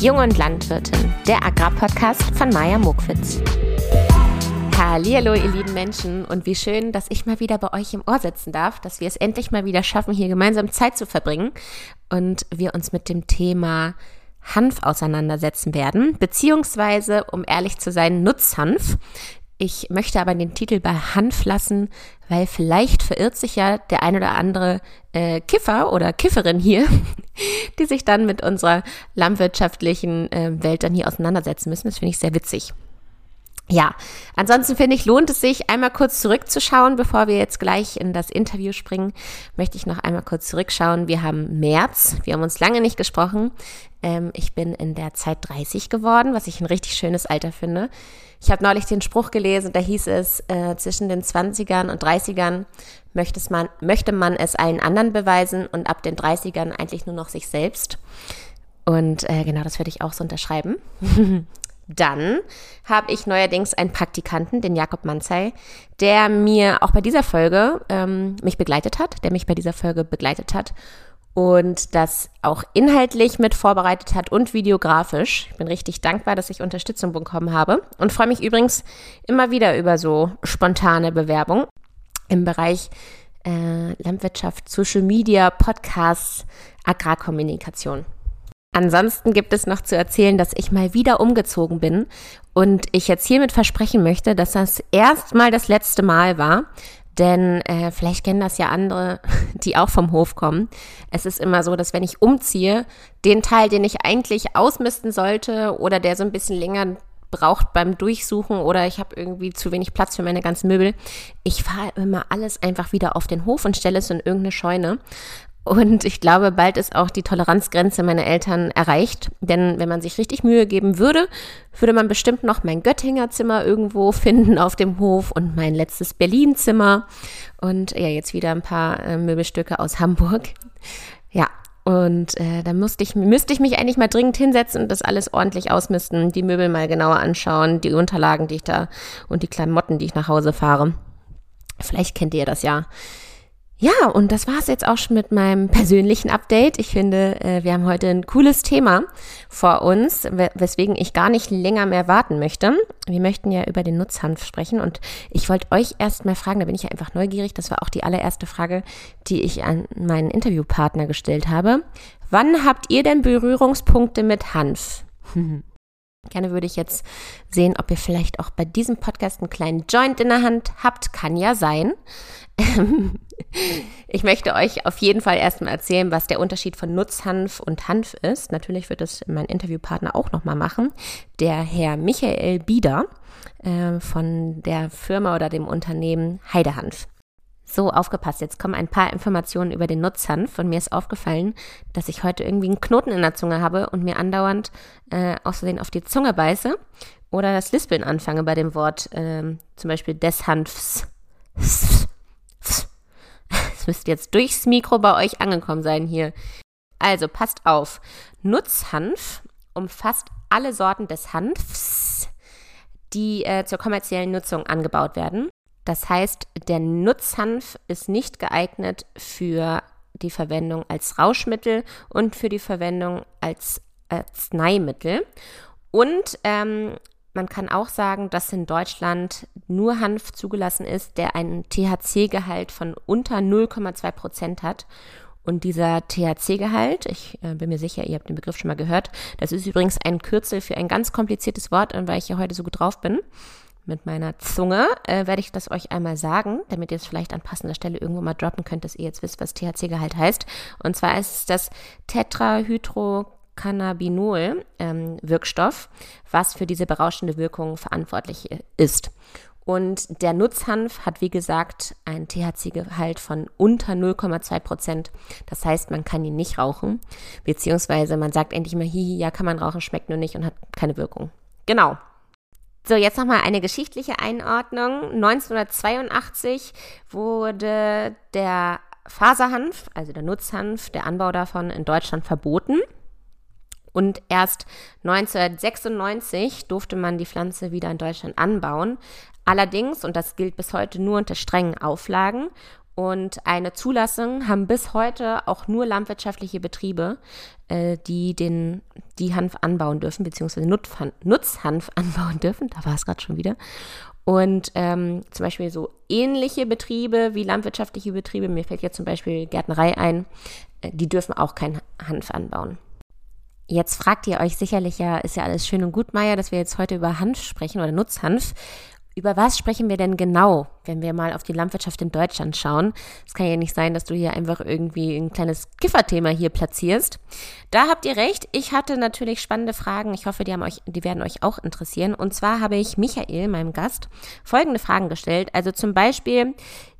Jung und Landwirtin, der Agrarpodcast von Maja Mokwitz. Hallo, ihr lieben Menschen und wie schön, dass ich mal wieder bei euch im Ohr sitzen darf, dass wir es endlich mal wieder schaffen, hier gemeinsam Zeit zu verbringen und wir uns mit dem Thema Hanf auseinandersetzen werden, beziehungsweise, um ehrlich zu sein, Nutzhanf. Ich möchte aber den Titel bei Hanf lassen, weil vielleicht verirrt sich ja der ein oder andere äh, Kiffer oder Kifferin hier, die sich dann mit unserer landwirtschaftlichen äh, Welt dann hier auseinandersetzen müssen. Das finde ich sehr witzig. Ja, ansonsten finde ich, lohnt es sich, einmal kurz zurückzuschauen, bevor wir jetzt gleich in das Interview springen, möchte ich noch einmal kurz zurückschauen. Wir haben März, wir haben uns lange nicht gesprochen. Ähm, ich bin in der Zeit 30 geworden, was ich ein richtig schönes Alter finde. Ich habe neulich den Spruch gelesen, da hieß es, äh, zwischen den 20ern und 30ern möchte man, möchte man es allen anderen beweisen und ab den 30ern eigentlich nur noch sich selbst. Und äh, genau das würde ich auch so unterschreiben. Dann habe ich neuerdings einen Praktikanten, den Jakob Manzei, der mir auch bei dieser Folge ähm, mich begleitet hat, der mich bei dieser Folge begleitet hat und das auch inhaltlich mit vorbereitet hat und videografisch. Ich bin richtig dankbar, dass ich Unterstützung bekommen habe und freue mich übrigens immer wieder über so spontane Bewerbung im Bereich äh, Landwirtschaft, Social Media, Podcasts, Agrarkommunikation. Ansonsten gibt es noch zu erzählen, dass ich mal wieder umgezogen bin und ich jetzt hiermit versprechen möchte, dass das erstmal das letzte Mal war. Denn äh, vielleicht kennen das ja andere, die auch vom Hof kommen. Es ist immer so, dass wenn ich umziehe, den Teil, den ich eigentlich ausmisten sollte oder der so ein bisschen länger braucht beim Durchsuchen oder ich habe irgendwie zu wenig Platz für meine ganzen Möbel. Ich fahre immer alles einfach wieder auf den Hof und stelle es in irgendeine Scheune. Und ich glaube, bald ist auch die Toleranzgrenze meiner Eltern erreicht. Denn wenn man sich richtig Mühe geben würde, würde man bestimmt noch mein Göttinger Zimmer irgendwo finden auf dem Hof und mein letztes Berlin-Zimmer. Und ja, jetzt wieder ein paar äh, Möbelstücke aus Hamburg. Ja, und äh, da müsste ich, müsste ich mich eigentlich mal dringend hinsetzen und das alles ordentlich ausmisten, die Möbel mal genauer anschauen, die Unterlagen, die ich da und die Klamotten, die ich nach Hause fahre. Vielleicht kennt ihr das ja. Ja, und das war's jetzt auch schon mit meinem persönlichen Update. Ich finde, äh, wir haben heute ein cooles Thema vor uns, weswegen ich gar nicht länger mehr warten möchte. Wir möchten ja über den Nutzhanf sprechen und ich wollte euch erst mal fragen, da bin ich ja einfach neugierig, das war auch die allererste Frage, die ich an meinen Interviewpartner gestellt habe. Wann habt ihr denn Berührungspunkte mit Hanf? Gerne würde ich jetzt sehen, ob ihr vielleicht auch bei diesem Podcast einen kleinen Joint in der Hand habt. Kann ja sein. ich möchte euch auf jeden Fall erstmal erzählen, was der Unterschied von Nutzhanf und Hanf ist. Natürlich wird es mein Interviewpartner auch nochmal machen. Der Herr Michael Bieder äh, von der Firma oder dem Unternehmen Heidehanf. So, aufgepasst, jetzt kommen ein paar Informationen über den Nutzhanf und mir ist aufgefallen, dass ich heute irgendwie einen Knoten in der Zunge habe und mir andauernd äh, außerdem auf die Zunge beiße oder das Lispeln anfange bei dem Wort äh, zum Beispiel des Hanfs. Es müsste jetzt durchs Mikro bei euch angekommen sein hier. Also passt auf. Nutzhanf umfasst alle Sorten des Hanfs, die äh, zur kommerziellen Nutzung angebaut werden. Das heißt, der Nutzhanf ist nicht geeignet für die Verwendung als Rauschmittel und für die Verwendung als Arzneimittel. Und ähm, man kann auch sagen, dass in Deutschland nur Hanf zugelassen ist, der einen THC-Gehalt von unter 0,2 Prozent hat. Und dieser THC-Gehalt, ich äh, bin mir sicher, ihr habt den Begriff schon mal gehört, das ist übrigens ein Kürzel für ein ganz kompliziertes Wort, weil ich ja heute so gut drauf bin. Mit meiner Zunge äh, werde ich das euch einmal sagen, damit ihr es vielleicht an passender Stelle irgendwo mal droppen könnt, dass ihr jetzt wisst, was THC-Gehalt heißt. Und zwar ist es das Tetrahydro Cannabinol ähm, was für diese berauschende Wirkung verantwortlich ist. Und der Nutzhanf hat, wie gesagt, einen THC-Gehalt von unter 0,2 Prozent. Das heißt, man kann ihn nicht rauchen, beziehungsweise man sagt endlich mal, hihi, ja, kann man rauchen, schmeckt nur nicht und hat keine Wirkung. Genau. So, jetzt nochmal eine geschichtliche Einordnung. 1982 wurde der Faserhanf, also der Nutzhanf, der Anbau davon in Deutschland verboten. Und erst 1996 durfte man die Pflanze wieder in Deutschland anbauen. Allerdings, und das gilt bis heute nur unter strengen Auflagen, Und eine Zulassung haben bis heute auch nur landwirtschaftliche Betriebe, äh, die den, die Hanf anbauen dürfen, beziehungsweise Nutzhanf anbauen dürfen. Da war es gerade schon wieder. Und ähm, zum Beispiel so ähnliche Betriebe wie landwirtschaftliche Betriebe, mir fällt jetzt zum Beispiel Gärtnerei ein, äh, die dürfen auch kein Hanf anbauen. Jetzt fragt ihr euch sicherlich ja, ist ja alles schön und gut, Maya, dass wir jetzt heute über Hanf sprechen oder Nutzhanf. Über was sprechen wir denn genau, wenn wir mal auf die Landwirtschaft in Deutschland schauen? Es kann ja nicht sein, dass du hier einfach irgendwie ein kleines Kifferthema hier platzierst. Da habt ihr recht. Ich hatte natürlich spannende Fragen. Ich hoffe, die, haben euch, die werden euch auch interessieren. Und zwar habe ich Michael, meinem Gast, folgende Fragen gestellt. Also zum Beispiel,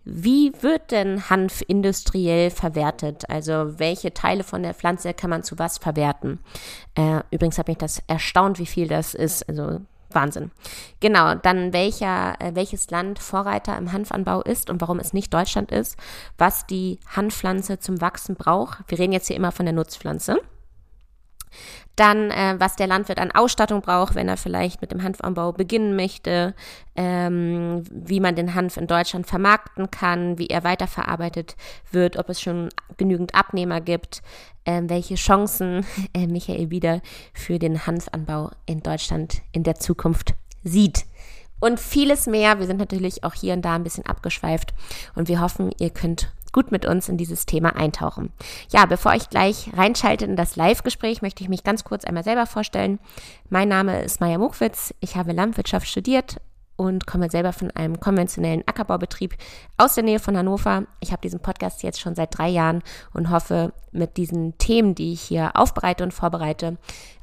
wie wird denn Hanf industriell verwertet? Also welche Teile von der Pflanze kann man zu was verwerten? Äh, übrigens hat mich das erstaunt, wie viel das ist. Also Wahnsinn. Genau, dann welcher, äh, welches Land Vorreiter im Hanfanbau ist und warum es nicht Deutschland ist, was die Hanfpflanze zum Wachsen braucht. Wir reden jetzt hier immer von der Nutzpflanze. Dann, äh, was der Landwirt an Ausstattung braucht, wenn er vielleicht mit dem Hanfanbau beginnen möchte, ähm, wie man den Hanf in Deutschland vermarkten kann, wie er weiterverarbeitet wird, ob es schon genügend Abnehmer gibt, äh, welche Chancen äh, Michael wieder für den Hanfanbau in Deutschland in der Zukunft sieht. Und vieles mehr. Wir sind natürlich auch hier und da ein bisschen abgeschweift und wir hoffen, ihr könnt gut mit uns in dieses Thema eintauchen. Ja, bevor ich gleich reinschaltet in das Live-Gespräch, möchte ich mich ganz kurz einmal selber vorstellen. Mein Name ist Maja Muckwitz. Ich habe Landwirtschaft studiert und komme selber von einem konventionellen Ackerbaubetrieb aus der Nähe von Hannover. Ich habe diesen Podcast jetzt schon seit drei Jahren und hoffe, mit diesen Themen, die ich hier aufbereite und vorbereite,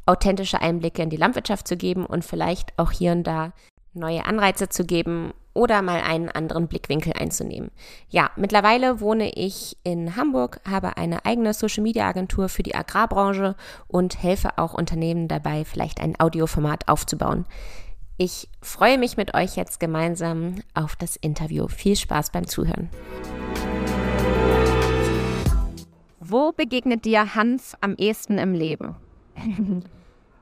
authentische Einblicke in die Landwirtschaft zu geben und vielleicht auch hier und da neue Anreize zu geben oder mal einen anderen Blickwinkel einzunehmen. Ja, mittlerweile wohne ich in Hamburg, habe eine eigene Social-Media-Agentur für die Agrarbranche und helfe auch Unternehmen dabei, vielleicht ein Audioformat aufzubauen. Ich freue mich mit euch jetzt gemeinsam auf das Interview. Viel Spaß beim Zuhören. Wo begegnet dir Hanf am ehesten im Leben?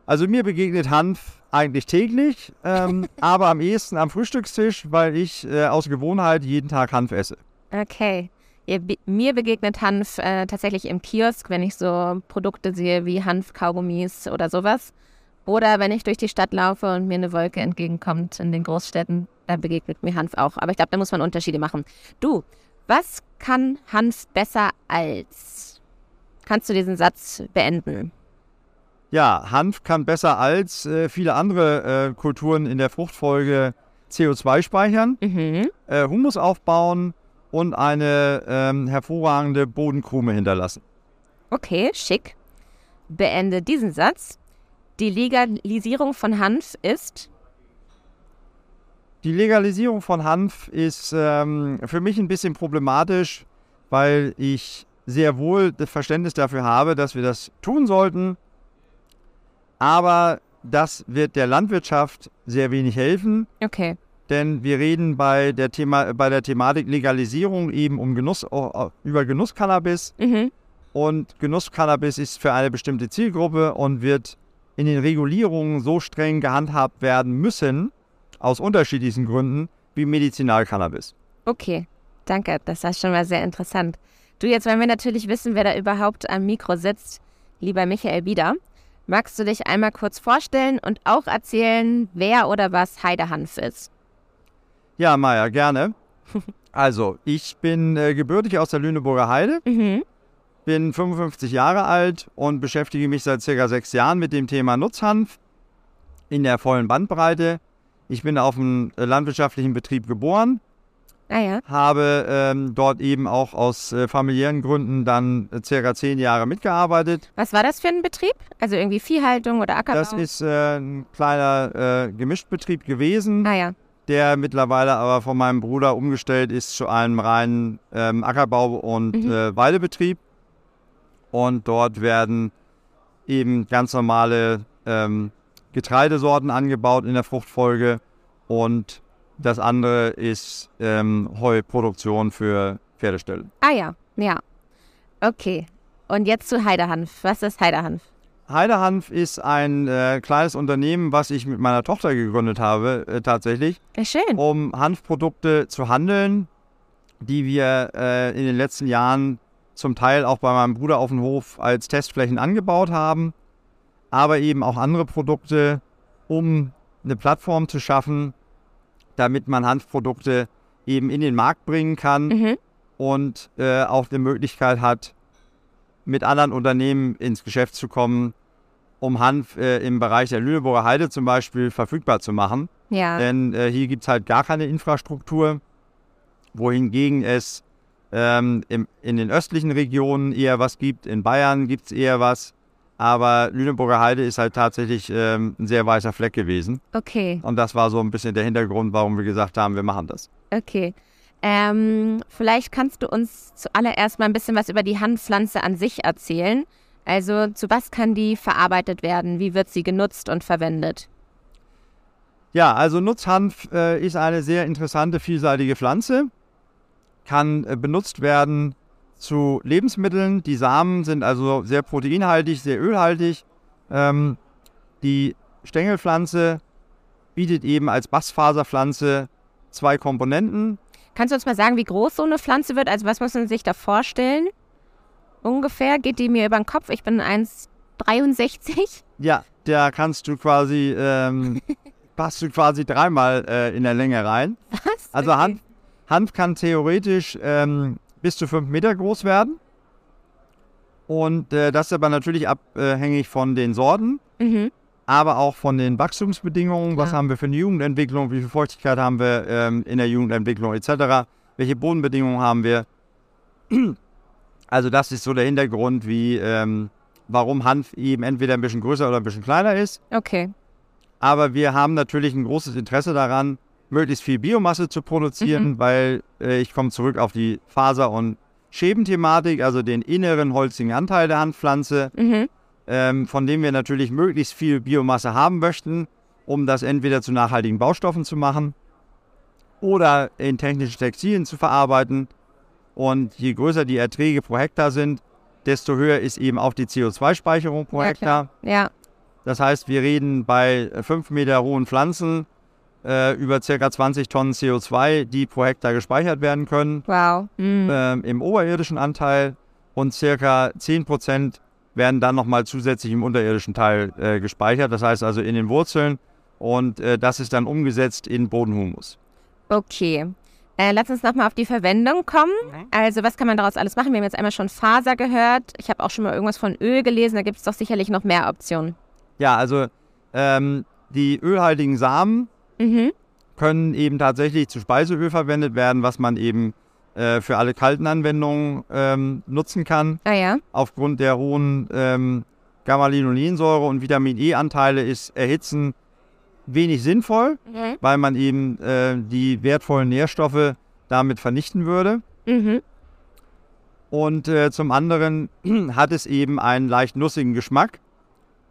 Also mir begegnet Hanf eigentlich täglich, ähm, aber am ehesten am Frühstückstisch, weil ich äh, aus Gewohnheit jeden Tag Hanf esse. Okay. Ja, mir begegnet Hanf äh, tatsächlich im Kiosk, wenn ich so Produkte sehe wie Hanf-Kaugummis oder sowas. Oder wenn ich durch die Stadt laufe und mir eine Wolke entgegenkommt in den Großstädten, da begegnet mir Hanf auch. Aber ich glaube, da muss man Unterschiede machen. Du, was kann Hanf besser als? Kannst du diesen Satz beenden? Ja, Hanf kann besser als äh, viele andere äh, Kulturen in der Fruchtfolge CO2 speichern, mhm. äh, Humus aufbauen und eine ähm, hervorragende Bodenkrume hinterlassen. Okay, schick. Beende diesen Satz. Die Legalisierung von Hanf ist? Die Legalisierung von Hanf ist ähm, für mich ein bisschen problematisch, weil ich sehr wohl das Verständnis dafür habe, dass wir das tun sollten aber das wird der Landwirtschaft sehr wenig helfen. Okay. Denn wir reden bei der, Thema, bei der Thematik Legalisierung eben um Genuss, über Genusscannabis. Mhm. Und Genusscannabis ist für eine bestimmte Zielgruppe und wird in den Regulierungen so streng gehandhabt werden müssen, aus unterschiedlichsten Gründen, wie Medizinalcannabis. Okay, danke. Das war schon mal sehr interessant. Du, jetzt wollen wir natürlich wissen, wer da überhaupt am Mikro sitzt. Lieber Michael Bieder. Magst du dich einmal kurz vorstellen und auch erzählen, wer oder was Heidehanf ist? Ja, Maja, gerne. Also, ich bin äh, gebürtig aus der Lüneburger Heide, mhm. bin 55 Jahre alt und beschäftige mich seit circa sechs Jahren mit dem Thema Nutzhanf in der vollen Bandbreite. Ich bin auf einem äh, landwirtschaftlichen Betrieb geboren, Ah ja. Habe ähm, dort eben auch aus äh, familiären Gründen dann äh, circa zehn Jahre mitgearbeitet. Was war das für ein Betrieb? Also irgendwie Viehhaltung oder Ackerbau? Das ist äh, ein kleiner äh, Gemischtbetrieb gewesen. Ah ja. Der mittlerweile aber von meinem Bruder umgestellt ist zu einem reinen ähm, Ackerbau- und mhm. Äh, Weidebetrieb. Und dort werden eben ganz normale ähm, Getreidesorten angebaut in der Fruchtfolge und das andere ist ähm, Heuproduktion für Pferdeställe. Ah ja, ja. Okay. Und jetzt zu Heidehanf. Was ist Heidehanf? Heidehanf ist ein äh, kleines Unternehmen, was ich mit meiner Tochter gegründet habe, äh, tatsächlich. Ja, schön. Um Hanfprodukte zu handeln die wir äh, in den letzten Jahren zum Teil auch bei meinem Bruder auf dem Hof als Testflächen angebaut haben, aber eben auch andere Produkte, um eine Plattform zu schaffen, damit man Hanfprodukte eben in den Markt bringen kann Mhm. und äh, auch die Möglichkeit hat, mit anderen Unternehmen ins Geschäft zu kommen, um Hanf äh, im Bereich der Lüneburger Heide zum Beispiel verfügbar zu machen. Ja. Denn äh, hier gibt es halt gar keine Infrastruktur, wohingegen es ähm, im, in den östlichen Regionen eher was gibt, in Bayern gibt es eher was. Aber Lüneburger Heide ist halt tatsächlich ähm, ein sehr weißer Fleck gewesen. Okay, Und das war so ein bisschen der Hintergrund, warum wir gesagt haben, wir machen das. okay. Ähm, vielleicht kannst du uns zuallererst mal ein bisschen was über die Hanfpflanze an sich erzählen. Also zu was kann die verarbeitet werden? Wie wird sie genutzt und verwendet? Ja, also Nutzhanf äh, ist eine sehr interessante, vielseitige Pflanze. Kann äh, benutzt werden zu Lebensmitteln. Die Samen sind also sehr proteinhaltig, sehr ölhaltig. Ähm, die Stängelpflanze bietet eben als Bastfaserpflanze zwei Komponenten. Kannst du uns mal sagen, wie groß so eine Pflanze wird? Also was muss man sich da vorstellen? Ungefähr geht die mir über den Kopf. Ich bin 1,63. Ja, da kannst du quasi, ähm, passt du quasi dreimal äh, in der Länge rein. Was? Also Okay. Hanf, Hanf kann theoretisch ähm, bis zu fünf Meter groß werden. Und äh, das ist aber natürlich abhängig von den Sorten, Mhm. aber auch von den Wachstumsbedingungen. Was Klar. haben wir für eine Jugendentwicklung? Wie viel Feuchtigkeit haben wir ähm, in der Jugendentwicklung etc.? Welche Bodenbedingungen haben wir? Also das ist so der Hintergrund, wie ähm, warum Hanf eben entweder ein bisschen größer oder ein bisschen kleiner ist. Okay. Aber wir haben natürlich ein großes Interesse daran, möglichst viel Biomasse zu produzieren, weil äh, ich komme zurück auf die Faser- und Schebenthematik, also den inneren holzigen Anteil der Handpflanze, Mhm. ähm, von dem wir natürlich möglichst viel Biomasse haben möchten, um das entweder zu nachhaltigen Baustoffen zu machen oder in technischen Textilien zu verarbeiten. Und je größer die Erträge pro Hektar sind, desto höher ist eben auch die CO2-Speicherung pro Ja, Hektar. klar. Ja. Das heißt, wir reden bei 5 Meter hohen Pflanzen äh, über ca. 20 Tonnen CO2, die pro Hektar gespeichert werden können Wow. Mhm. ähm, im oberirdischen Anteil und ca. 10 Prozent werden dann nochmal zusätzlich im unterirdischen Teil äh, gespeichert, das heißt also in den Wurzeln und äh, das ist dann umgesetzt in Bodenhumus. Okay. Äh, lass uns nochmal auf die Verwendung kommen. Also, was kann man daraus alles machen? Wir haben jetzt einmal schon Faser gehört. Ich habe auch schon mal irgendwas von Öl gelesen. Da gibt es doch sicherlich noch mehr Optionen. Ja, also ähm, die ölhaltigen Samen Mhm. können eben tatsächlich zu Speiseöl verwendet werden, was man eben äh, für alle kalten Anwendungen ähm, nutzen kann. Ah ja. Aufgrund der hohen ähm, Gamma-Linolensäure und Vitamin E-Anteile ist Erhitzen wenig sinnvoll, Mhm. weil man eben äh, die wertvollen Nährstoffe damit vernichten würde. Mhm. Und äh, zum anderen hat es eben einen leicht nussigen Geschmack,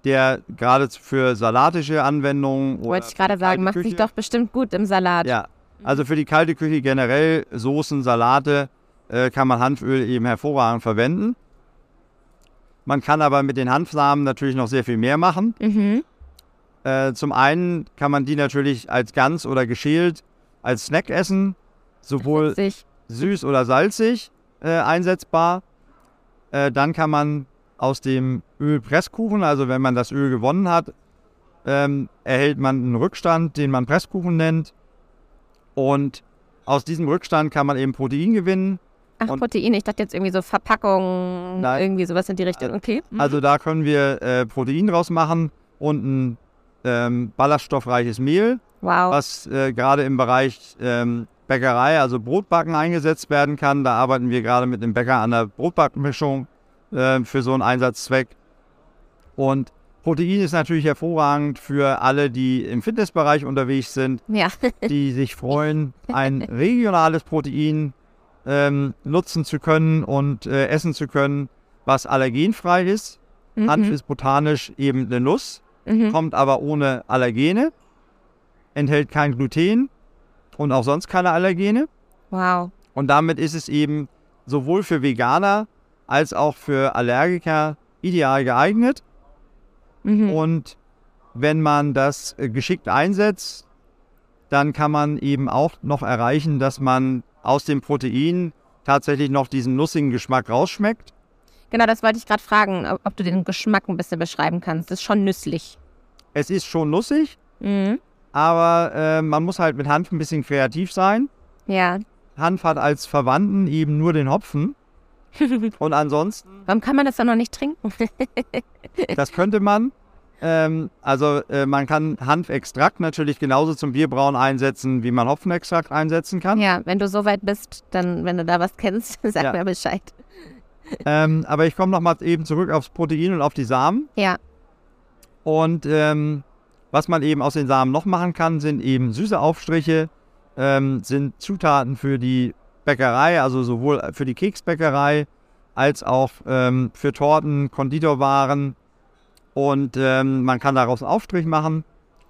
der gerade für salatische Anwendungen oder Wollte ich gerade sagen, macht sich Küche- doch bestimmt gut im Salat. Ja, also für die kalte Küche generell, Soßen, Salate, äh, kann man Hanföl eben hervorragend verwenden. Man kann aber mit den Hanfsamen natürlich noch sehr viel mehr machen. Mhm. Äh, zum einen kann man die natürlich als ganz oder geschält als Snack essen, sowohl süß oder salzig äh, einsetzbar. Äh, dann kann man aus dem Öl Presskuchen, also wenn man das Öl gewonnen hat, ähm, erhält man einen Rückstand, den man Presskuchen nennt. Und aus diesem Rückstand kann man eben Protein gewinnen. Ach, Und- Protein. Ich dachte jetzt irgendwie so Verpackung, Nein. irgendwie sowas in die Richtung. Okay. Mhm. Also da können wir äh, Protein draus machen und ein ähm, ballaststoffreiches Mehl, wow. was äh, gerade im Bereich ähm, Bäckerei, also Brotbacken eingesetzt werden kann. Da arbeiten wir gerade mit dem Bäcker an der Brotbackmischung äh, für so einen Einsatzzweck. Und Protein ist natürlich hervorragend für alle, die im Fitnessbereich unterwegs sind, Ja. die sich freuen, ein regionales Protein ähm, nutzen zu können und äh, essen zu können, was allergenfrei ist. Hanf Mhm. ist botanisch eben eine Nuss, Mhm. kommt aber ohne Allergene, enthält kein Gluten und auch sonst keine Allergene. Wow. Und damit ist es eben sowohl für Veganer als auch für Allergiker ideal geeignet. Mhm. Und wenn man das äh, geschickt einsetzt, dann kann man eben auch noch erreichen, dass man aus dem Protein tatsächlich noch diesen nussigen Geschmack rausschmeckt. Genau, das wollte ich gerade fragen, ob, ob du den Geschmack ein bisschen beschreiben kannst. Das ist schon nüsslich. Es ist schon nussig, Mhm. aber äh, man muss halt mit Hanf ein bisschen kreativ sein. Ja. Hanf hat als Verwandten eben nur den Hopfen. Und ansonsten, Warum kann man das dann noch nicht trinken? das könnte man. Ähm, also äh, man kann Hanfextrakt natürlich genauso zum Bierbrauen einsetzen, wie man Hopfenextrakt einsetzen kann. ja, wenn du so weit bist, dann, wenn du da was kennst, sag Ja. mir Bescheid. Ähm, aber ich komme nochmal eben zurück aufs Protein und auf die Samen. Ja. Und ähm, was man eben aus den Samen noch machen kann, sind eben süße Aufstriche, ähm, sind Zutaten für die Bäckerei, also sowohl für die Keksbäckerei als auch ähm, für Torten, Konditorwaren. Und ähm, man kann daraus einen Aufstrich machen.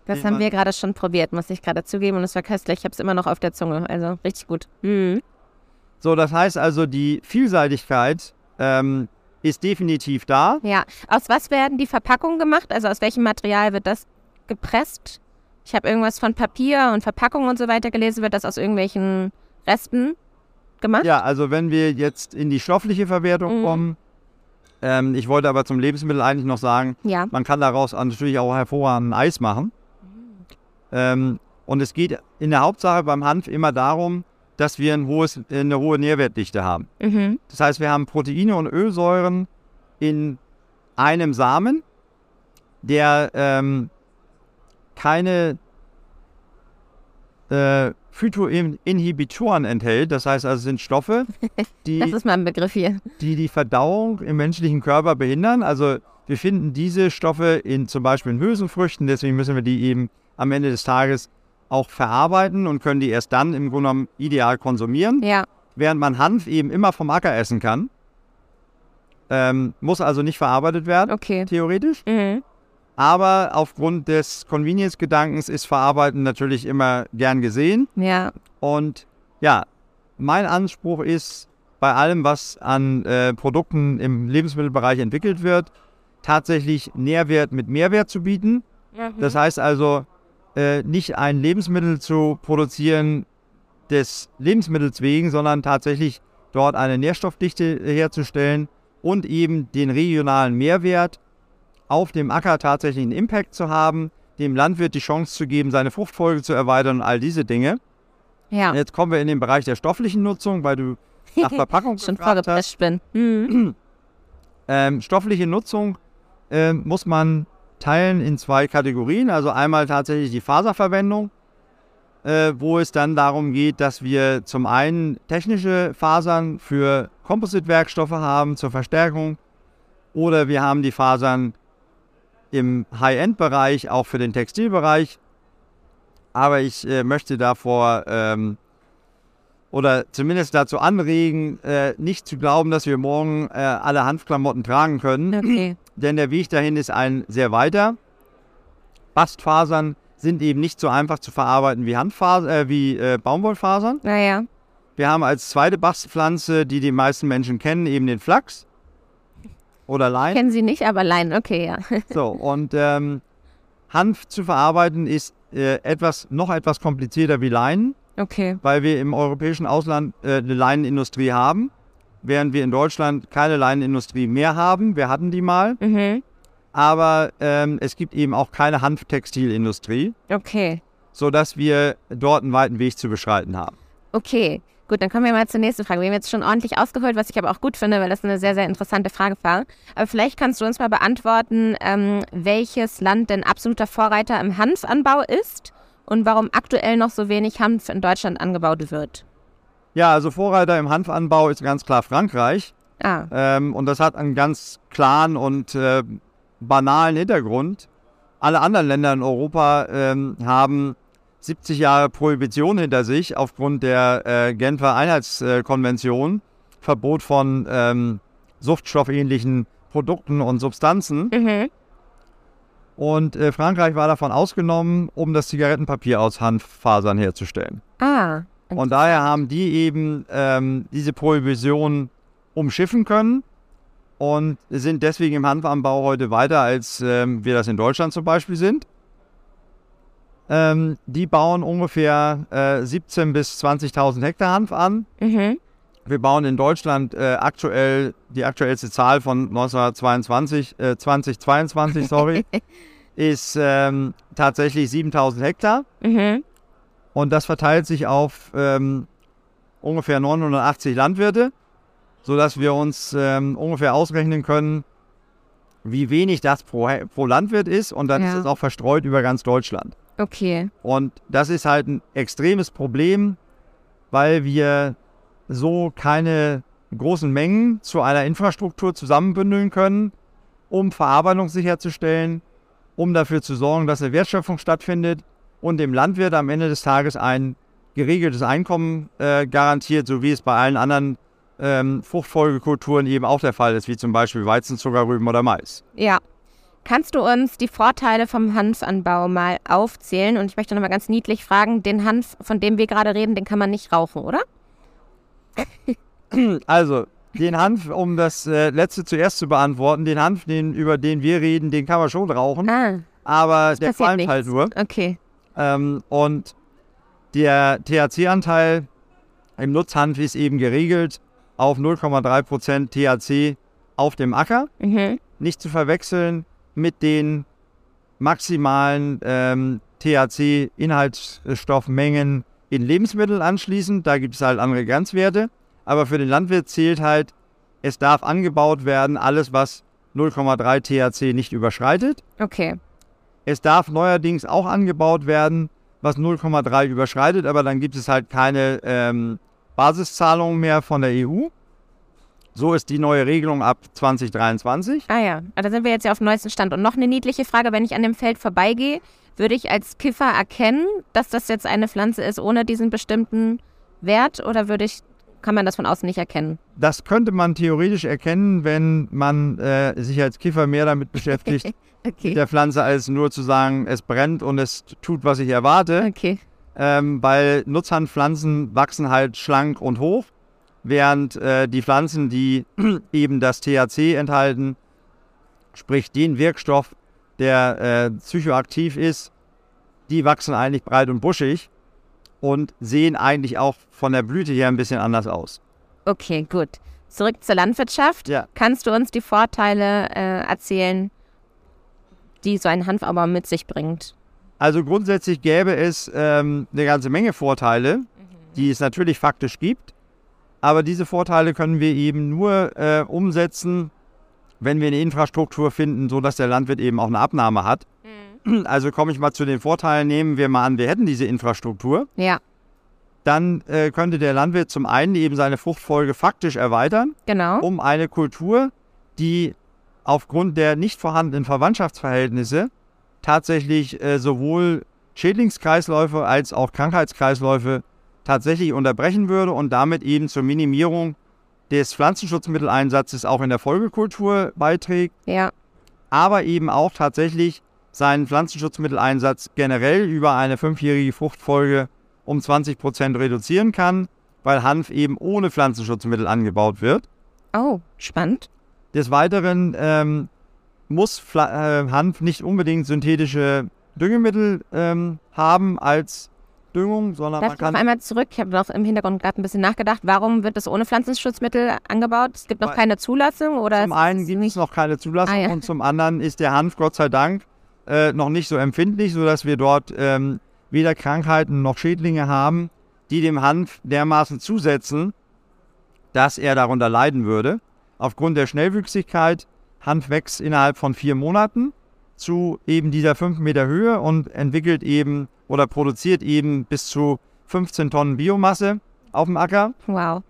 Das haben wir gerade schon probiert, muss ich gerade zugeben. Und es war köstlich. Ich habe es immer noch auf der Zunge. Also richtig gut. Mhm. So, das heißt also, die Vielseitigkeit ähm, ist definitiv da. Ja. Aus was werden die Verpackungen gemacht? Also aus welchem Material wird das gepresst? Ich habe irgendwas von Papier und Verpackung und so weiter gelesen. Wird das aus irgendwelchen Resten gemacht? Ja, also wenn wir jetzt in die stoffliche Verwertung Mhm. kommen, ähm, ich wollte aber zum Lebensmittel eigentlich noch sagen, Ja. Man kann daraus natürlich auch hervorragend Eis machen. Ähm, und es geht in der Hauptsache beim Hanf immer darum, dass wir ein hohes, eine hohe Nährwertdichte haben. Mhm. Das heißt, wir haben Proteine und Ölsäuren in einem Samen, der ähm, keine äh, Phytoinhibitoren enthält. Das heißt also, es sind Stoffe, Das die ist mal ein Begriff hier. die die Verdauung im menschlichen Körper behindern. Also wir finden diese Stoffe in zum Beispiel in Hülsenfrüchten, deswegen müssen wir die eben am Ende des Tages auch verarbeiten und können die erst dann im Grunde genommen ideal konsumieren. Ja. Während man Hanf eben immer vom Acker essen kann. Ähm, muss also nicht verarbeitet werden, Okay. theoretisch. Mhm. Aber aufgrund des Convenience-Gedankens ist Verarbeiten natürlich immer gern gesehen. Ja. Und ja, mein Anspruch ist, bei allem, was an äh, Produkten im Lebensmittelbereich entwickelt wird, tatsächlich Nährwert mit Mehrwert zu bieten. Das heißt also, äh, nicht ein Lebensmittel zu produzieren des Lebensmittels wegen, sondern tatsächlich dort eine Nährstoffdichte herzustellen und eben den regionalen Mehrwert auf dem Acker tatsächlich einen Impact zu haben, dem Landwirt die Chance zu geben, seine Fruchtfolge zu erweitern und all diese Dinge. Ja. Jetzt kommen wir in den Bereich der stofflichen Nutzung, weil du nach Verpackung Schon vorgepresst bin. Mhm. Ähm, stoffliche Nutzung ähm, muss man teilen in zwei Kategorien. Also einmal tatsächlich die Faserverwendung, äh, wo es dann darum geht, dass wir zum einen technische Fasern für Composite-Werkstoffe haben zur Verstärkung oder wir haben die Fasern im High-End-Bereich, auch für den Textilbereich. Aber ich äh, möchte davor ähm, oder zumindest dazu anregen, äh, nicht zu glauben, dass wir morgen äh, alle Hanfklamotten tragen können, Okay. denn der Weg dahin ist ein sehr weiter. Bastfasern sind eben nicht so einfach zu verarbeiten wie, Hanffas äh, wie äh, Baumwollfasern. Naja. Wir haben als zweite Bastpflanze, die die meisten Menschen kennen, eben den Flachs oder Lein. Kennen Sie nicht, aber Leinen. Okay, ja. So, und ähm, Hanf zu verarbeiten ist äh, etwas, noch etwas komplizierter wie Leinen, Okay. weil wir im europäischen Ausland äh, eine Leinenindustrie haben, während wir in Deutschland keine Leinenindustrie mehr haben. Wir hatten die mal, Mhm. aber ähm, es gibt eben auch keine Hanftextilindustrie, Okay. sodass wir dort einen weiten Weg zu beschreiten haben. Okay. Gut, dann kommen wir mal zur nächsten Frage. Wir haben jetzt schon ordentlich ausgeholt, was ich aber auch gut finde, weil das eine sehr, sehr interessante Frage war. Aber vielleicht kannst du uns mal beantworten, ähm, welches Land denn absoluter Vorreiter im Hanfanbau ist und warum aktuell noch so wenig Hanf in Deutschland angebaut wird. Ja, also Vorreiter im Hanfanbau ist ganz klar Frankreich. Ah, Ähm, und das hat einen ganz klaren und äh, banalen Hintergrund. Alle anderen Länder in Europa ähm, haben 70 Jahre Prohibition hinter sich aufgrund der äh, Genfer Einheitskonvention, Verbot von ähm, suchtstoffähnlichen Produkten und Substanzen. mhm. Und äh, Frankreich war davon ausgenommen, um das Zigarettenpapier aus Hanffasern herzustellen. ah, Und daher haben die eben ähm, diese Prohibition umschiffen können und sind deswegen im Hanfanbau heute weiter, als ähm, wir das in Deutschland zum Beispiel sind. Ähm, die bauen ungefähr äh, 17.000 bis 20.000 Hektar Hanf an. Mhm. Wir bauen in Deutschland äh, aktuell die aktuellste Zahl von 1922, äh, 2022, sorry, ist ähm, tatsächlich 7000 Hektar. Mhm. Und das verteilt sich auf ähm, ungefähr 980 Landwirte, sodass wir uns ähm, ungefähr ausrechnen können, wie wenig das pro, pro Landwirt ist. Und dann Ja. ist es auch verstreut über ganz Deutschland. Okay. Und das ist halt ein extremes Problem, weil wir so keine großen Mengen zu einer Infrastruktur zusammenbündeln können, um Verarbeitung sicherzustellen, um dafür zu sorgen, dass eine Wertschöpfung stattfindet und dem Landwirt am Ende des Tages ein geregeltes Einkommen äh, garantiert, so wie es bei allen anderen ähm, Fruchtfolgekulturen eben auch der Fall ist, wie zum Beispiel Weizen, Zuckerrüben oder Mais. Ja. Kannst du uns die Vorteile vom Hanfanbau mal aufzählen? Und ich möchte nochmal ganz niedlich fragen, den Hanf, von dem wir gerade reden, den kann man nicht rauchen, oder? Also, den Hanf, um das äh, letzte zuerst zu beantworten, den Hanf, den, über den wir reden, den kann man schon rauchen, Ah, aber der qualmt nichts. halt nur. okay. Ähm, und der THC-Anteil im Nutzhanf ist eben geregelt auf 0,3% THC auf dem Acker. Mhm. Nicht zu verwechseln mit den maximalen ähm, THC-Inhaltsstoffmengen in Lebensmitteln anschließend. Da gibt es halt andere Grenzwerte. Aber für den Landwirt zählt halt, es darf angebaut werden, alles was 0,3 THC nicht überschreitet. Okay. Es darf neuerdings auch angebaut werden, was 0,3 überschreitet, aber dann gibt es halt keine ähm, Basiszahlungen mehr von der EU. So ist die neue Regelung ab 2023. Ah ja, Ah, da sind wir jetzt ja auf dem neuesten Stand. Und noch eine niedliche Frage, wenn ich an dem Feld vorbeigehe, würde ich als Kiffer erkennen, dass das jetzt eine Pflanze ist ohne diesen bestimmten Wert oder würde ich, kann man das von außen nicht erkennen? Das könnte man theoretisch erkennen, wenn man äh, sich als Kiffer mehr damit beschäftigt, mit Okay. der Pflanze, als nur zu sagen, es brennt und es tut, was ich erwarte. Okay. ähm, weil Nutzhandpflanzen wachsen halt schlank und hoch, während äh, die Pflanzen, die eben das THC enthalten, sprich den Wirkstoff, der äh, psychoaktiv ist, die wachsen eigentlich breit und buschig und sehen eigentlich auch von der Blüte her ein bisschen anders aus. Okay, gut. Zurück zur Landwirtschaft. Ja. Kannst du uns die Vorteile äh, erzählen, die so ein Hanfabau mit sich bringt? Also grundsätzlich gäbe es ähm, eine ganze Menge Vorteile, die es natürlich faktisch gibt. Aber diese Vorteile können wir eben nur äh, umsetzen, wenn wir eine Infrastruktur finden, sodass der Landwirt eben auch eine Abnahme hat. Also komme ich mal zu den Vorteilen, nehmen wir mal an, wir hätten diese Infrastruktur. Ja, Dann äh, könnte der Landwirt zum einen eben seine Fruchtfolge faktisch erweitern, genau. um eine Kultur, die aufgrund der nicht vorhandenen Verwandtschaftsverhältnisse tatsächlich äh, sowohl Schädlingskreisläufe als auch Krankheitskreisläufe tatsächlich unterbrechen würde und damit eben zur Minimierung des Pflanzenschutzmitteleinsatzes auch in der Folgekultur beiträgt, Ja, aber eben auch tatsächlich seinen Pflanzenschutzmitteleinsatz generell über eine fünfjährige Fruchtfolge um 20 Prozent reduzieren kann, weil Hanf eben ohne Pflanzenschutzmittel angebaut wird. oh, spannend. Des Weiteren ähm, muss Pfla äh, Hanf nicht unbedingt synthetische Düngemittel ähm, haben als Düngung, sondern Darf man ich noch kann. einmal zurück? Ich habe noch im Hintergrund gerade ein bisschen nachgedacht. Warum wird das ohne Pflanzenschutzmittel angebaut? Es gibt noch keine Zulassung oder? Zum einen gibt es noch keine Zulassung Ah, ja. und zum anderen ist der Hanf Gott sei Dank äh, noch nicht so empfindlich, sodass wir dort ähm, weder Krankheiten noch Schädlinge haben, die dem Hanf dermaßen zusetzen, dass er darunter leiden würde. Aufgrund der Schnellwüchsigkeit, Hanf wächst innerhalb von vier Monaten zu eben dieser 5 Meter Höhe und entwickelt eben oder produziert eben bis zu 15 Tonnen Biomasse auf dem Acker. Wow.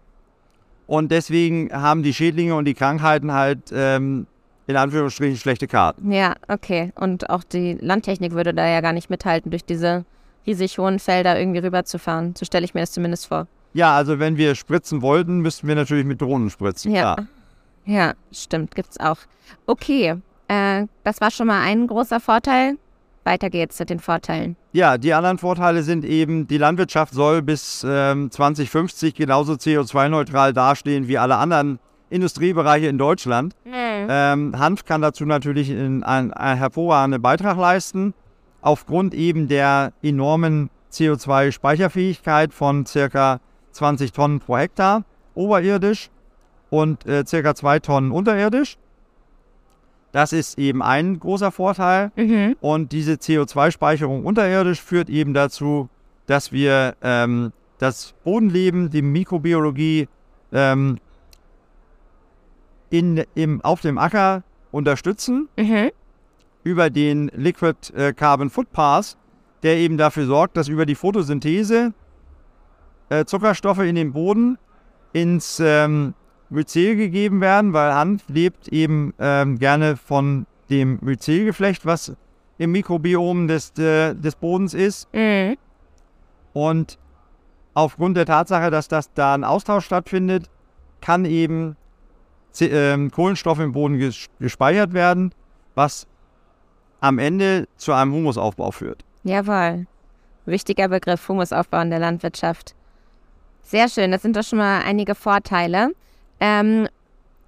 Und deswegen haben die Schädlinge und die Krankheiten halt ähm, in Anführungsstrichen schlechte Karten. Ja, okay. Und auch die Landtechnik würde da ja gar nicht mithalten, durch diese riesig hohen Felder irgendwie rüberzufahren. So stelle ich mir das zumindest vor. Ja, also wenn wir spritzen wollten, müssten wir natürlich mit Drohnen spritzen. Ja. klar. Ja, stimmt, gibt's auch. Okay, äh, das war schon mal ein großer Vorteil. Weiter geht's mit den Vorteilen. Ja, die anderen Vorteile sind eben, die Landwirtschaft soll bis ähm, 2050 genauso CO2-neutral dastehen wie alle anderen Industriebereiche in Deutschland. Ähm, Hanf kann dazu natürlich in- einen, einen hervorragenden Beitrag leisten. aufgrund eben der enormen CO2-Speicherfähigkeit von circa 20 Tonnen pro Hektar oberirdisch und äh, circa 2 Tonnen unterirdisch. Das ist eben ein großer Vorteil. Mhm. Und diese CO2-Speicherung unterirdisch führt eben dazu, dass wir ähm, das Bodenleben, die Mikrobiologie ähm, in, im, auf dem Acker unterstützen Mhm. über den Liquid äh, Carbon Footpath, der eben dafür sorgt, dass über die Photosynthese äh, Zuckerstoffe in den Boden ins ähm, Myzel gegeben werden, weil Hanf lebt eben ähm, gerne von dem Myzelgeflecht, was im Mikrobiom des, äh, des Bodens ist. Mhm. Und aufgrund der Tatsache, dass das da ein Austausch stattfindet, kann eben C ähm, Kohlenstoff im Boden ges gespeichert werden, was am Ende zu einem Humusaufbau führt. Jawohl. Wichtiger Begriff, Humusaufbau in der Landwirtschaft. Sehr schön, das sind doch schon mal einige Vorteile. Ähm,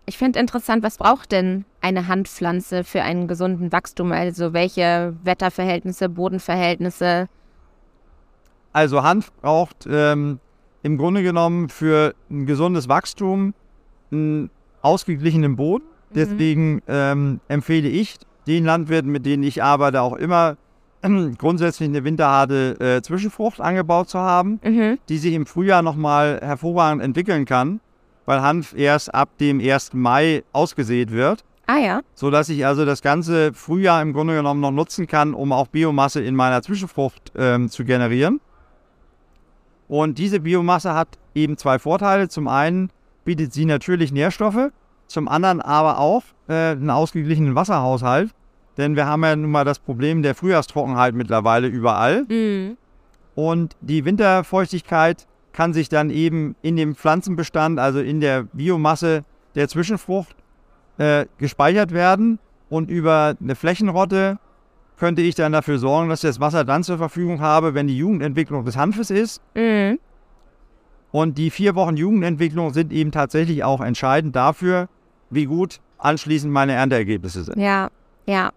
ich finde interessant, was braucht denn eine Handpflanze für einen gesunden Wachstum? Also welche Wetterverhältnisse, Bodenverhältnisse? Also Hanf braucht ähm, im Grunde genommen für ein gesundes Wachstum einen ausgeglichenen Boden. Deswegen ähm, empfehle ich den Landwirten, mit denen ich arbeite, auch immer grundsätzlich eine winterharte äh, Zwischenfrucht angebaut zu haben, Mhm. die sich im Frühjahr nochmal hervorragend entwickeln kann, weil Hanf erst ab dem 1. Mai ausgesät wird, Ah ja. sodass ich also das ganze Frühjahr im Grunde genommen noch nutzen kann, um auch Biomasse in meiner Zwischenfrucht ähm, zu generieren. Und diese Biomasse hat eben zwei Vorteile. Zum einen bietet sie natürlich Nährstoffe, zum anderen aber auch äh, einen ausgeglichenen Wasserhaushalt. Denn wir haben ja nun mal das Problem der Frühjahrstrockenheit mittlerweile überall. Mhm. Und die Winterfeuchtigkeit kann sich dann eben in dem Pflanzenbestand, also in der Biomasse der Zwischenfrucht, äh, gespeichert werden. Und über eine Flächenrotte könnte ich dann dafür sorgen, dass ich das Wasser dann zur Verfügung habe, wenn die Jugendentwicklung des Hanfes ist. Mhm. Und die vier Wochen Jugendentwicklung sind eben tatsächlich auch entscheidend dafür, wie gut anschließend meine Ernteergebnisse sind. Ja, ja.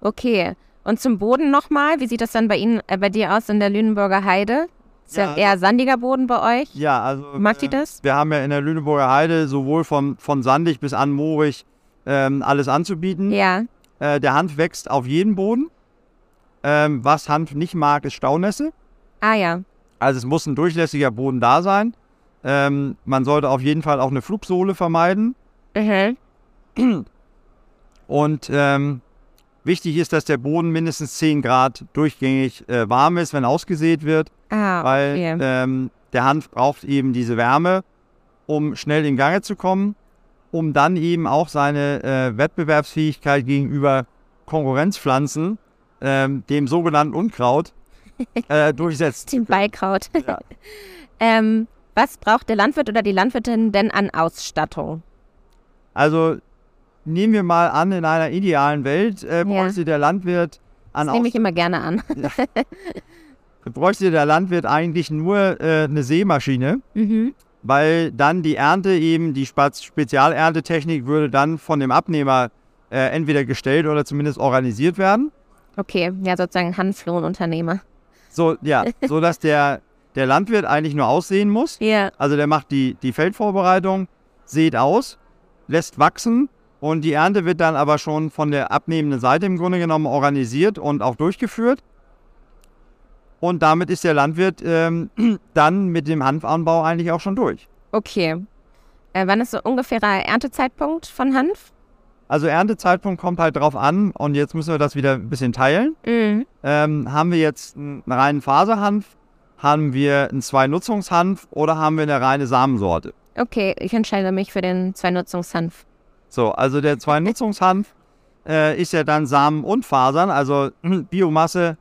Okay. Und zum Boden nochmal. Wie sieht das dann bei Ihnen, äh, bei dir aus in der Lüneburger Heide? Ist ja, Ja, eher sandiger Boden bei euch? Ja, also Mag die äh, das? wir haben ja in der Lüneburger Heide sowohl von, von sandig bis an moorig ähm, alles anzubieten. Ja. Äh, der Hanf wächst auf jedem Boden. Ähm, was Hanf nicht mag, ist Staunässe. Ah ja. Also es muss ein durchlässiger Boden da sein. Ähm, man sollte auf jeden Fall auch eine Flugsohle vermeiden. Mhm. Und ähm, wichtig ist, dass der Boden mindestens 10 Grad durchgängig äh, warm ist, wenn ausgesät wird, Ah, weil okay. ähm, der Hanf braucht eben diese Wärme, um schnell in Gange zu kommen, um dann eben auch seine äh, Wettbewerbsfähigkeit gegenüber Konkurrenzpflanzen, ähm, dem sogenannten Unkraut, äh, durchsetzen zu Dem. Beikraut. Ja. ähm, was braucht der Landwirt oder die Landwirtin denn an Ausstattung? Also nehmen wir mal an, in einer idealen Welt äh, Ja. bräuchte der Landwirt an Das nehme ich immer gerne an. bräuchte der Landwirt eigentlich nur äh, eine Sämaschine, Mhm. weil dann die Ernte eben, die Spezialerntetechnik würde dann von dem Abnehmer äh, entweder gestellt oder zumindest organisiert werden. Okay, ja, sozusagen ein Handflohnunternehmer. So, ja, so dass der, der Landwirt eigentlich nur aussehen muss. Ja. Also der macht die, die Feldvorbereitung, sät aus, lässt wachsen und die Ernte wird dann aber schon von der abnehmenden Seite im Grunde genommen organisiert und auch durchgeführt. Und damit ist der Landwirt ähm, dann mit dem Hanfanbau eigentlich auch schon durch. Okay. Äh, wann ist so ungefährer Erntezeitpunkt von Hanf? Also Erntezeitpunkt kommt halt drauf an und jetzt müssen wir das wieder ein bisschen teilen. Mhm. Ähm, haben wir jetzt einen reinen Faserhanf, haben wir einen Zwei-Nutzungshanf oder haben wir eine reine Samensorte? Okay, ich entscheide mich für den Zwei-Nutzungshanf. So, also der Zwei-Nutzungshanf äh, ist ja dann Samen und Fasern, also Biomasse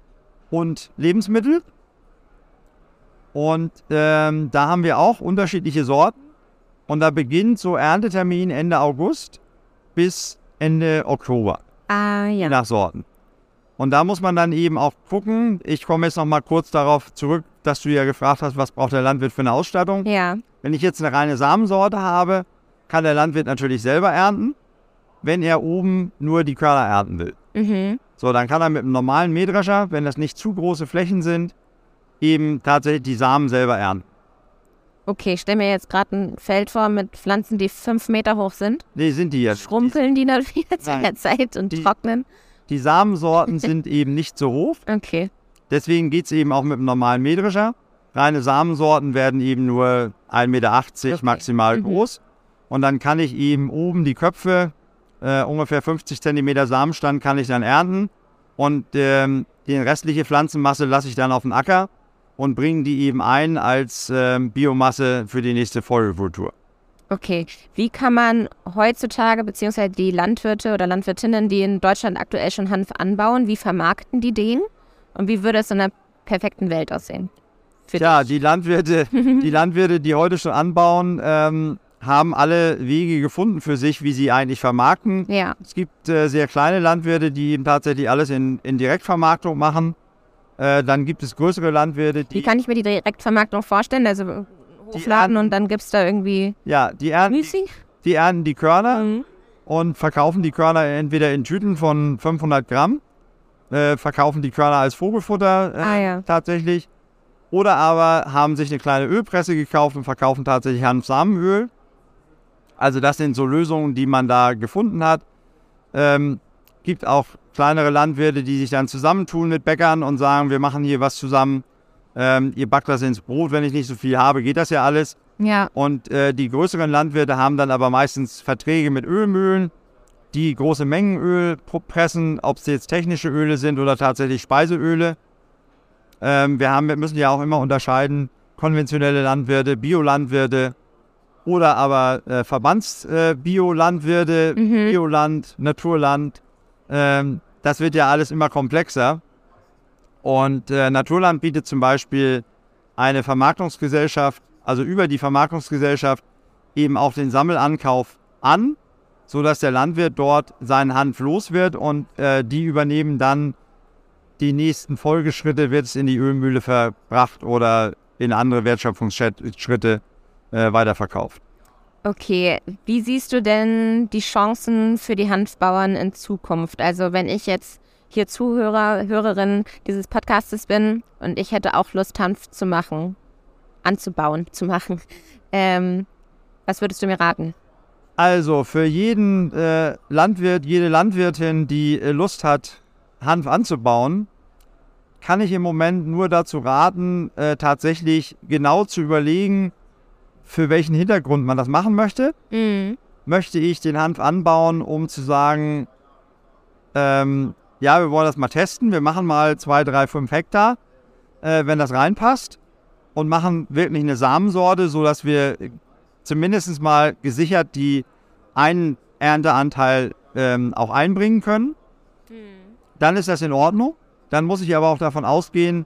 und Lebensmittel. Und ähm, da haben wir auch unterschiedliche Sorten. Und da beginnt so Erntetermin Ende August bis Ende Oktober, Ah, ja. nach Sorten. Und da muss man dann eben auch gucken. Ich komme jetzt noch mal kurz darauf zurück, dass du ja gefragt hast, was braucht der Landwirt für eine Ausstattung. Ja. Wenn ich jetzt eine reine Samensorte habe, kann der Landwirt natürlich selber ernten, wenn er oben nur die Körner ernten will. Mhm. So, dann kann er mit einem normalen Mähdrescher, wenn das nicht zu große Flächen sind, eben tatsächlich die Samen selber ernten. Okay, ich stelle mir jetzt gerade ein Feld vor mit Pflanzen, die fünf Meter hoch sind. Nee, sind die jetzt. Schrumpeln die dann wieder zu der Zeit und Die- trocknen? Die Samensorten sind eben nicht so hoch. Okay. Deswegen geht es eben auch mit einem normalen Mähdrescher. Reine Samensorten werden eben nur 1,80 Meter Okay. maximal Mhm. groß. Und dann kann ich eben oben die Köpfe, äh, ungefähr 50 Zentimeter Samenstand, kann ich dann ernten. Und ähm, die restliche Pflanzenmasse lasse ich dann auf den Acker und bringe die eben ein als ähm, Biomasse für die nächste Folgekultur. Okay. Wie kann man heutzutage, beziehungsweise die Landwirte oder Landwirtinnen, die in Deutschland aktuell schon Hanf anbauen, wie vermarkten die den? Und wie würde es in einer perfekten Welt aussehen? Dich? die Landwirte, die Landwirte, die heute schon anbauen, ähm, haben alle Wege gefunden für sich, wie sie eigentlich vermarkten. Ja. Es gibt äh, sehr kleine Landwirte, die eben tatsächlich alles in, in Direktvermarktung machen. Äh, dann gibt es größere Landwirte, Wie die, kann ich mir die Direktvermarktung vorstellen? Also hochladen und dann gibt es da irgendwie ja, die, ernten, Müsli? die ernten die Körner Mhm. und verkaufen die Körner entweder in Tüten von 500 Gramm, äh, verkaufen die Körner als Vogelfutter äh, Ah ja. tatsächlich. Oder aber haben sich eine kleine Ölpresse gekauft und verkaufen tatsächlich Hanfsamenöl. Also das sind so Lösungen, die man da gefunden hat. Ähm, gibt auch kleinere Landwirte, die sich dann zusammentun mit Bäckern und sagen, wir machen hier was zusammen. Ähm, ihr backt das ins Brot, wenn ich nicht so viel habe, geht das ja alles. Ja. Und äh, die größeren Landwirte haben dann aber meistens Verträge mit Ölmühlen, die große Mengen Öl pressen, ob es jetzt technische Öle sind oder tatsächlich Speiseöle. Ähm, wir, haben, wir müssen ja auch immer unterscheiden, konventionelle Landwirte, Biolandwirte oder aber äh, Verbands-Biolandwirte, Mhm. Bioland, Naturland. Ähm, das wird ja alles immer komplexer. Und äh, Naturland bietet zum Beispiel eine Vermarktungsgesellschaft, also über die Vermarktungsgesellschaft eben auch den Sammelankauf an, sodass der Landwirt dort seinen Hanf los wird und äh, die übernehmen dann die nächsten Folgeschritte, wird es in die Ölmühle verbracht oder in andere Wertschöpfungsschritte äh, weiterverkauft. Okay, wie siehst du denn die Chancen für die Hanfbauern in Zukunft? Also wenn ich jetzt hier Zuhörer, Hörerin dieses Podcastes bin und ich hätte auch Lust, Hanf zu machen, anzubauen, zu machen, ähm, was würdest du mir raten? Also für jeden äh, Landwirt, jede Landwirtin, die äh, Lust hat, Hanf anzubauen, kann ich im Moment nur dazu raten, äh, tatsächlich genau zu überlegen, für welchen Hintergrund man das machen möchte. Mhm. Möchte ich den Hanf anbauen, um zu sagen, ähm, ja, wir wollen das mal testen, wir machen mal zwei, drei, fünf Hektar, äh, wenn das reinpasst und machen wirklich eine Samensorte, sodass wir zumindest mal gesichert die einen Ernteanteil ähm, auch einbringen können. Dann ist das in Ordnung. Dann muss ich aber auch davon ausgehen,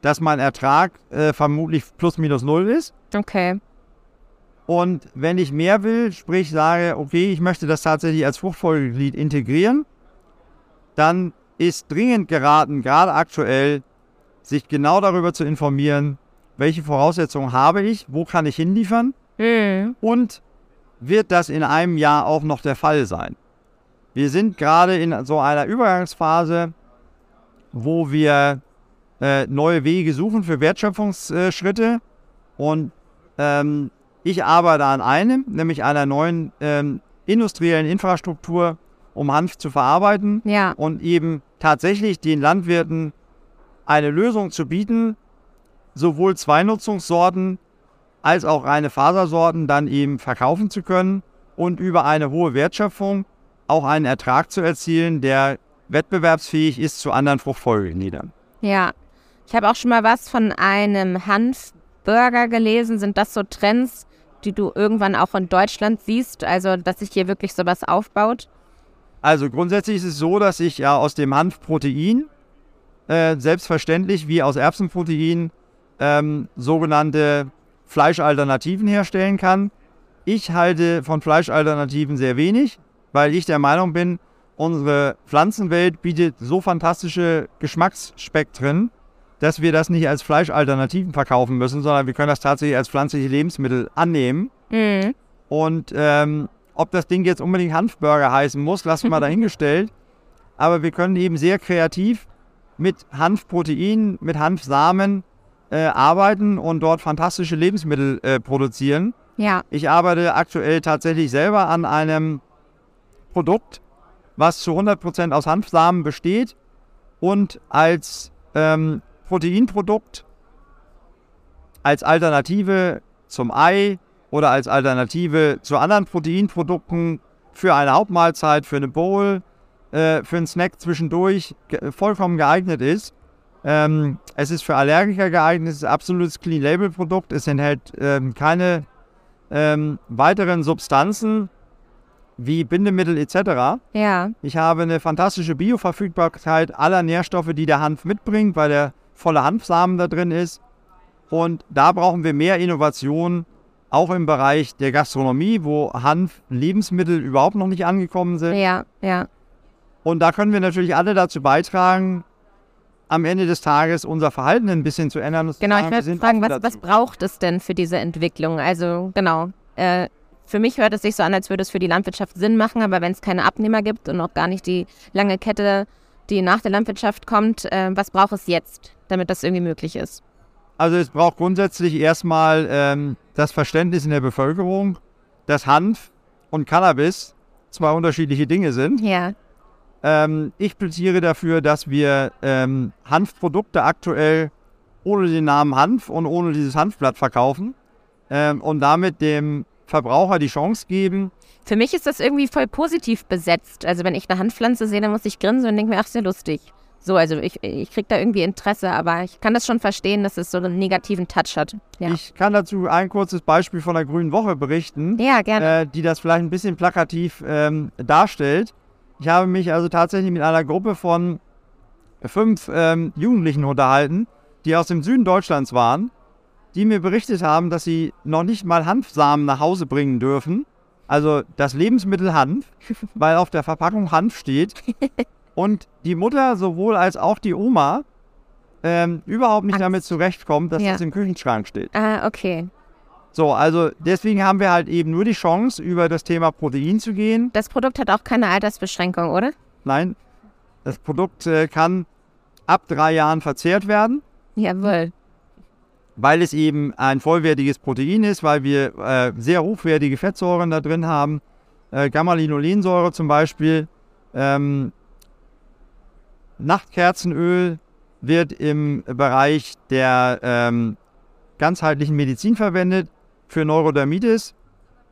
dass mein Ertrag äh, vermutlich plus minus null ist. Okay. Und wenn ich mehr will, sprich sage, okay, ich möchte das tatsächlich als Fruchtfolgeglied integrieren, dann ist dringend geraten, gerade aktuell, sich genau darüber zu informieren, welche Voraussetzungen habe ich, wo kann ich hinliefern Mhm. und wird das in einem Jahr auch noch der Fall sein. Wir sind gerade in so einer Übergangsphase, wo wir äh, neue Wege suchen für Wertschöpfungsschritte und ähm, ich arbeite an einem, nämlich einer neuen ähm, industriellen Infrastruktur, um Hanf zu verarbeiten Ja. und eben tatsächlich den Landwirten eine Lösung zu bieten, sowohl Zweinutzungssorten als auch reine Fasersorten dann eben verkaufen zu können und über eine hohe Wertschöpfung auch einen Ertrag zu erzielen, der wettbewerbsfähig ist zu anderen Fruchtfolgegliedern. Ja. Ich habe auch schon mal was von einem Hanfburger gelesen. Sind das so Trends, die du irgendwann auch in Deutschland siehst? Also, dass sich hier wirklich sowas aufbaut? Also grundsätzlich ist es so, dass ich ja aus dem Hanfprotein äh, selbstverständlich wie aus Erbsenprotein ähm, sogenannte Fleischalternativen herstellen kann. Ich halte von Fleischalternativen sehr wenig, weil ich der Meinung bin, unsere Pflanzenwelt bietet so fantastische Geschmacksspektren, dass wir das nicht als Fleischalternativen verkaufen müssen, sondern wir können das tatsächlich als pflanzliche Lebensmittel annehmen. Mhm. Und ähm, ob das Ding jetzt unbedingt Hanfburger heißen muss, lassen wir dahingestellt. aber wir können eben sehr kreativ mit Hanfprotein, mit Hanfsamen äh, arbeiten und dort fantastische Lebensmittel äh, produzieren. Ja. Ich arbeite aktuell tatsächlich selber an einem Produkt, was zu 100% aus Hanfsamen besteht und als ähm, Proteinprodukt, als Alternative zum Ei oder als Alternative zu anderen Proteinprodukten für eine Hauptmahlzeit, für eine Bowl, äh, für einen Snack zwischendurch ge vollkommen geeignet ist. Ähm, es ist für Allergiker geeignet, es ist ein absolutes Clean Label Produkt, es enthält ähm, keine ähm, weiteren Substanzen wie Bindemittel etc. Ja. Ich habe eine fantastische Bioverfügbarkeit aller Nährstoffe, die der Hanf mitbringt, weil der volle Hanfsamen da drin ist. Und da brauchen wir mehr Innovation, auch im Bereich der Gastronomie, wo Hanf Lebensmittel überhaupt noch nicht angekommen sind. Ja, ja. Und da können wir natürlich alle dazu beitragen, am Ende des Tages unser Verhalten ein bisschen zu ändern. Genau, ich würde fragen, was, was braucht es denn für diese Entwicklung? Also genau, äh, für mich hört es sich so an, als würde es für die Landwirtschaft Sinn machen, aber wenn es keine Abnehmer gibt und auch gar nicht die lange Kette, die nach der Landwirtschaft kommt, äh, was braucht es jetzt, damit das irgendwie möglich ist? Also es braucht grundsätzlich erstmal ähm, das Verständnis in der Bevölkerung, dass Hanf und Cannabis zwei unterschiedliche Dinge sind. Ja. Ähm, ich plädiere dafür, dass wir ähm, Hanfprodukte aktuell ohne den Namen Hanf und ohne dieses Hanfblatt verkaufen ähm, und damit dem Verbraucher die Chance geben. Für mich ist das irgendwie voll positiv besetzt. Also wenn ich eine Handpflanze sehe, dann muss ich grinsen und denke mir, ach, sehr lustig. So, also ich, ich kriege da irgendwie Interesse, aber ich kann das schon verstehen, dass es so einen negativen Touch hat. Ja, Ich kann dazu ein kurzes Beispiel von der Grünen Woche berichten, ja gerne. äh, die das vielleicht ein bisschen plakativ ähm, darstellt. Ich habe mich also tatsächlich mit einer Gruppe von fünf ähm, Jugendlichen unterhalten, die aus dem Süden Deutschlands waren, die mir berichtet haben, dass sie noch nicht mal Hanfsamen nach Hause bringen dürfen. Also das Lebensmittel Hanf, weil auf der Verpackung Hanf steht. Und die Mutter sowohl als auch die Oma ähm, überhaupt nicht Angst. damit zurechtkommt, dass Ja. das im Küchenschrank steht. ah, okay. So, also deswegen haben wir halt eben nur die Chance, über das Thema Protein zu gehen. Das Produkt hat auch keine Altersbeschränkung, oder? Nein, das Produkt äh, kann ab drei Jahren verzehrt werden, Jawohl. Weil es eben ein vollwertiges Protein ist, weil wir äh, sehr hochwertige Fettsäuren da drin haben. Äh, Gamma-Linolensäure zum Beispiel. Ähm, Nachtkerzenöl wird im Bereich der ähm, ganzheitlichen Medizin verwendet für Neurodermitis.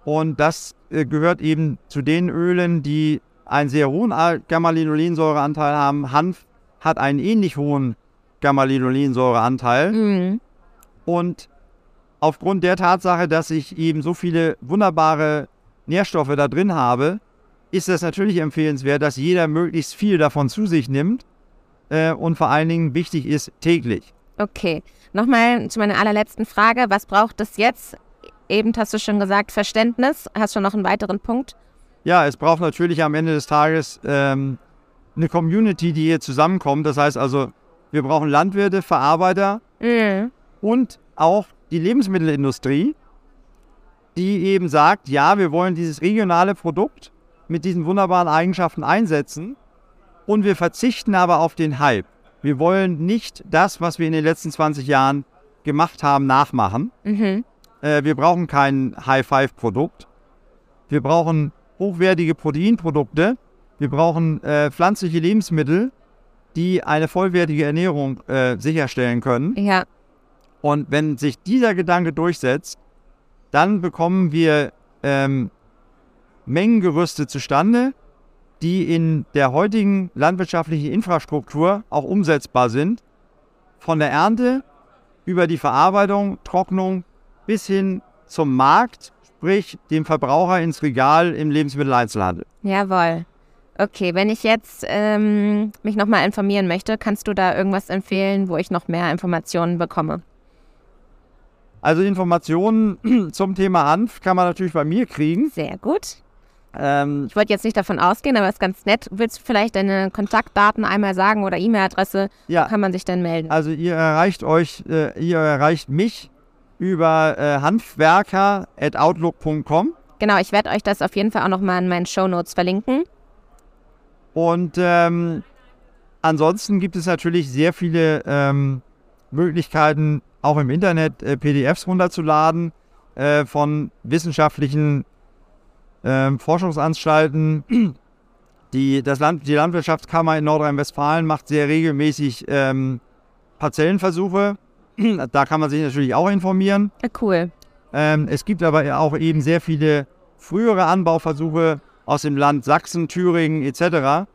Und das äh, gehört eben zu den Ölen, die einen sehr hohen Al- Gamma-Linolensäureanteil haben. Hanf hat einen ähnlich hohen Gamma-Linolensäureanteil. Mhm. Und aufgrund der Tatsache, dass ich eben so viele wunderbare Nährstoffe da drin habe, ist es natürlich empfehlenswert, dass jeder möglichst viel davon zu sich nimmt. Äh, und vor allen Dingen wichtig ist täglich. Okay. Nochmal zu meiner allerletzten Frage. Was braucht es jetzt? Eben hast du schon gesagt, Verständnis. Hast du noch einen weiteren Punkt? Ja, es braucht natürlich am Ende des Tages ähm, eine Community, die hier zusammenkommt. Das heißt also, wir brauchen Landwirte, Verarbeiter Mhm. Und auch die Lebensmittelindustrie, die eben sagt, ja, wir wollen dieses regionale Produkt mit diesen wunderbaren Eigenschaften einsetzen und wir verzichten aber auf den Hype. Wir wollen nicht das, was wir in den letzten 20 Jahren gemacht haben, nachmachen. Mhm. Äh, wir brauchen kein High-Five-Produkt. Wir brauchen hochwertige Proteinprodukte. Wir brauchen äh, pflanzliche Lebensmittel, die eine vollwertige Ernährung äh, sicherstellen können. Ja. Und wenn sich dieser Gedanke durchsetzt, dann bekommen wir ähm, Mengengerüste zustande, die in der heutigen landwirtschaftlichen Infrastruktur auch umsetzbar sind. Von der Ernte über die Verarbeitung, Trocknung bis hin zum Markt, sprich dem Verbraucher ins Regal im Lebensmitteleinzelhandel. Jawohl. Okay, wenn ich jetzt ähm, mich nochmal informieren möchte, kannst du da irgendwas empfehlen, wo ich noch mehr Informationen bekomme? Also Informationen zum Thema Hanf kann man natürlich bei mir kriegen. Sehr gut. Ähm, Ich wollte jetzt nicht davon ausgehen, aber es ist ganz nett. Willst du vielleicht deine Kontaktdaten einmal sagen oder E-Mail-Adresse? ja, Kann man sich dann melden? Also ihr erreicht euch, äh, ihr erreicht mich über äh, handwerker.outlook.com. Genau, ich werde euch das auf jeden Fall auch nochmal in meinen Shownotes verlinken. Und ähm, ansonsten gibt es natürlich sehr viele ähm, Möglichkeiten, auch im Internet äh, PDFs runterzuladen äh, von wissenschaftlichen äh, Forschungsanstalten. Die, das Land, die Landwirtschaftskammer in Nordrhein-Westfalen macht sehr regelmäßig ähm, Parzellenversuche. da kann man sich natürlich auch informieren. Ja, cool. Ähm, es gibt aber auch eben sehr viele frühere Anbauversuche aus dem Land Sachsen, Thüringen etc.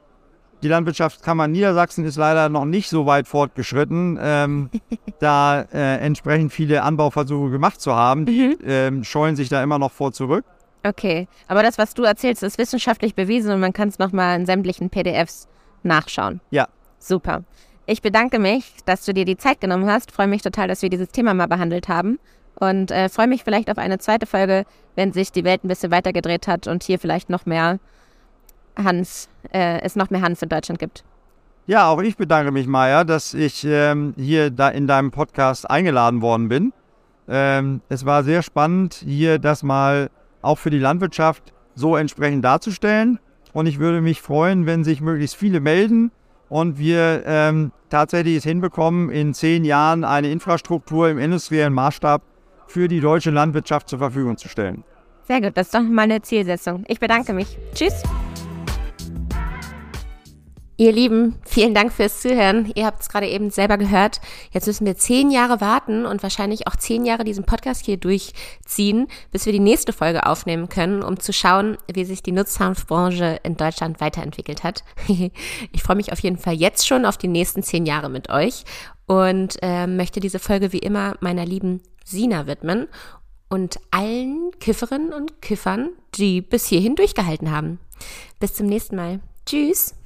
Die Landwirtschaftskammer Niedersachsen ist leider noch nicht so weit fortgeschritten, ähm, da äh, entsprechend viele Anbauversuche gemacht zu haben. Die mhm. ähm, scheuen sich da immer noch vor zurück. Okay, aber das, was du erzählst, ist wissenschaftlich bewiesen und man kann es nochmal in sämtlichen PDFs nachschauen. Ja. Super. Ich bedanke mich, dass du dir die Zeit genommen hast. Freue mich total, dass wir dieses Thema mal behandelt haben. Und äh, freue mich vielleicht auf eine zweite Folge, wenn sich die Welt ein bisschen weitergedreht hat und hier vielleicht noch mehr Hans, äh, es noch mehr Hans in Deutschland gibt. Ja, auch ich bedanke mich, Maya, dass ich ähm, hier da in deinem Podcast eingeladen worden bin. Ähm, es war sehr spannend, hier das mal auch für die Landwirtschaft so entsprechend darzustellen. Und ich würde mich freuen, wenn sich möglichst viele melden und wir ähm, tatsächlich es hinbekommen, in zehn Jahren eine Infrastruktur im industriellen Maßstab für die deutsche Landwirtschaft zur Verfügung zu stellen. Sehr gut, das ist doch meine Zielsetzung. Ich bedanke mich. Tschüss. Ihr Lieben, vielen Dank fürs Zuhören. Ihr habt es gerade eben selber gehört. Jetzt müssen wir zehn Jahre warten und wahrscheinlich auch zehn Jahre diesen Podcast hier durchziehen, bis wir die nächste Folge aufnehmen können, um zu schauen, wie sich die Nutzhanfbranche in Deutschland weiterentwickelt hat. ich freue mich auf jeden Fall jetzt schon auf die nächsten zehn Jahre mit euch und äh, möchte diese Folge wie immer meiner lieben Sina widmen und allen Kifferinnen und Kiffern, die bis hierhin durchgehalten haben. Bis zum nächsten Mal. Tschüss.